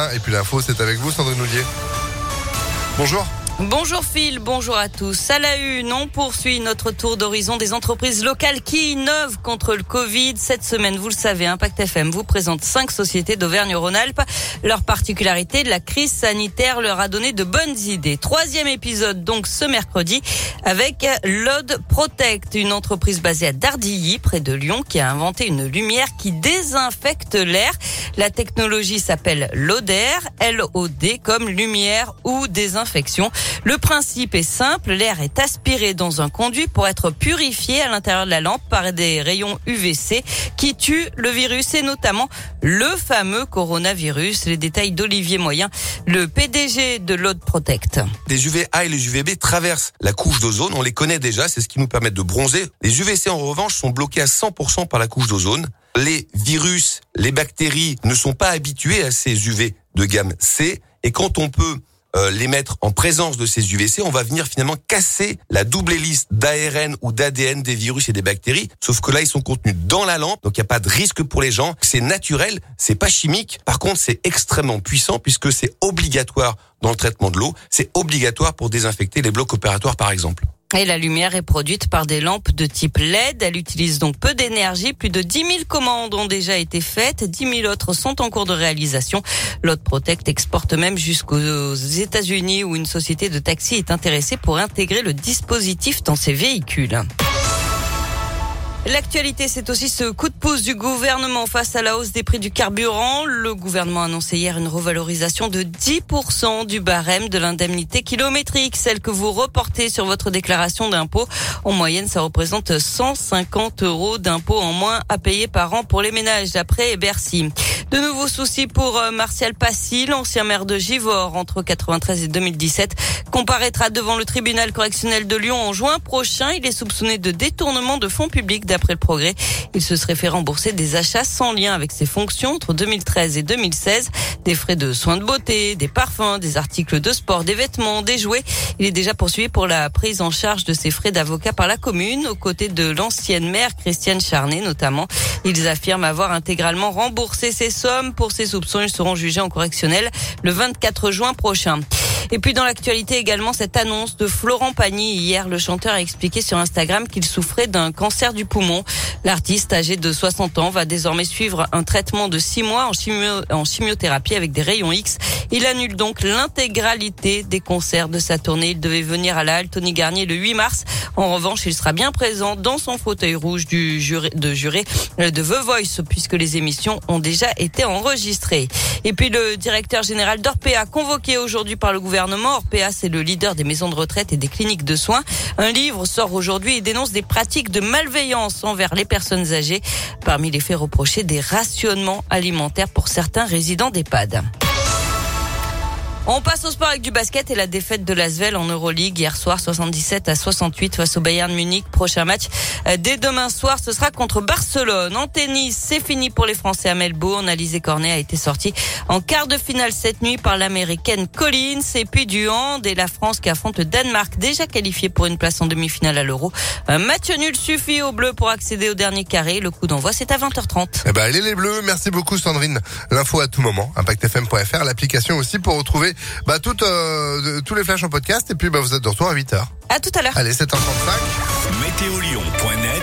Ah, Et puis l'info, c'est avec vous, Sandrine Ollier. Bonjour. Bonjour Phil, bonjour à tous. À la une, on poursuit notre tour d'horizon des entreprises locales qui innovent contre le Covid. Cette semaine, vous le savez, Impact FM vous présente cinq sociétés d'Auvergne-Rhône-Alpes. Leur particularité, la crise sanitaire leur a donné de bonnes idées. Troisième épisode donc ce mercredi avec Lod Protect, une entreprise basée à Dardilly, près de Lyon, qui a inventé une lumière qui désinfecte l'air. La technologie s'appelle LODER, L-O-D comme lumière ou désinfection. Le principe est simple, l'air est aspiré dans un conduit pour être purifié à l'intérieur de la lampe par des rayons UVC qui tuent le virus et notamment le fameux coronavirus. Les détails d'Olivier Moyen, le PDG de l'Aude Protect. Les UVA et les UVB traversent la couche d'ozone, on les connaît déjà, c'est ce qui nous permet de bronzer. Les UVC en revanche sont bloqués à 100% par la couche d'ozone. Les virus, les bactéries ne sont pas habitués à ces UV de gamme C et quand on peut euh, les mettre en présence de ces UVC, on va venir finalement casser la double hélice d'ARN ou d'ADN des virus et des bactéries. Sauf que là, ils sont contenus dans la lampe, donc il n'y a pas de risque pour les gens. C'est naturel, c'est pas chimique. Par contre, c'est extrêmement puissant puisque c'est obligatoire dans le traitement de l'eau. C'est obligatoire pour désinfecter les blocs opératoires, par exemple. Et la lumière est produite par des lampes de type LED. Elle utilise donc peu d'énergie. Plus de 10 000 commandes ont déjà été faites. 10 000 autres sont en cours de réalisation. L'Autre Protect exporte même jusqu'aux États-Unis où une société de taxi est intéressée pour intégrer le dispositif dans ses véhicules. L'actualité, c'est aussi ce coup de pouce du gouvernement face à la hausse des prix du carburant. Le gouvernement a annoncé hier une revalorisation de 10% du barème de l'indemnité kilométrique, celle que vous reportez sur votre déclaration d'impôt. En moyenne, ça représente 150 euros d'impôt en moins à payer par an pour les ménages, d'après Bercy. De nouveaux soucis pour euh, Martial Passy, l'ancien maire de Givors entre 93 et 2017, comparaîtra devant le tribunal correctionnel de Lyon en juin prochain. Il est soupçonné de détournement de fonds publics d'après le progrès. Il se serait fait rembourser des achats sans lien avec ses fonctions entre 2013 et 2016, des frais de soins de beauté, des parfums, des articles de sport, des vêtements, des jouets. Il est déjà poursuivi pour la prise en charge de ses frais d'avocat par la commune, aux côtés de l'ancienne maire Christiane Charnet notamment. Ils affirment avoir intégralement remboursé ces sommes. Pour ces soupçons, ils seront jugés en correctionnel le 24 juin prochain. Et puis dans l'actualité également cette annonce de Florent Pagny. Hier, le chanteur a expliqué sur Instagram qu'il souffrait d'un cancer du poumon. L'artiste âgé de 60 ans va désormais suivre un traitement de 6 mois en, chimio en chimiothérapie avec des rayons X. Il annule donc l'intégralité des concerts de sa tournée. Il devait venir à la Halle Tony Garnier le 8 mars. En revanche, il sera bien présent dans son fauteuil rouge du juré, de juré de The Voice puisque les émissions ont déjà été enregistrées. Et puis le directeur général d'Orpea convoqué aujourd'hui par le gouvernement. Orpea, c'est le leader des maisons de retraite et des cliniques de soins. Un livre sort aujourd'hui et dénonce des pratiques de malveillance envers les personnes âgées. Parmi les faits reprochés, des rationnements alimentaires pour certains résidents d'EHPAD. On passe au sport avec du basket et la défaite de l'Asvel en Euroleague hier soir 77 à 68 face au Bayern Munich. Prochain match euh, dès demain soir, ce sera contre Barcelone. En tennis, c'est fini pour les Français à Melbourne. Alizé Cornet a été sortie en quart de finale cette nuit par l'américaine Collins et puis du hand et la France qui affronte le Danemark déjà qualifié pour une place en demi-finale à l'Euro. Un match nul suffit aux Bleus pour accéder au dernier carré. Le coup d'envoi c'est à 20h30. Eh ben, allez les bleus. Merci beaucoup, Sandrine. L'info à tout moment. ImpactFM.fr, l'application aussi pour retrouver bah, toutes, euh, tous les flashs en podcast. Et puis, bah, vous êtes de retour à 8h. À tout à l'heure. Allez, 7h35. Météolion.net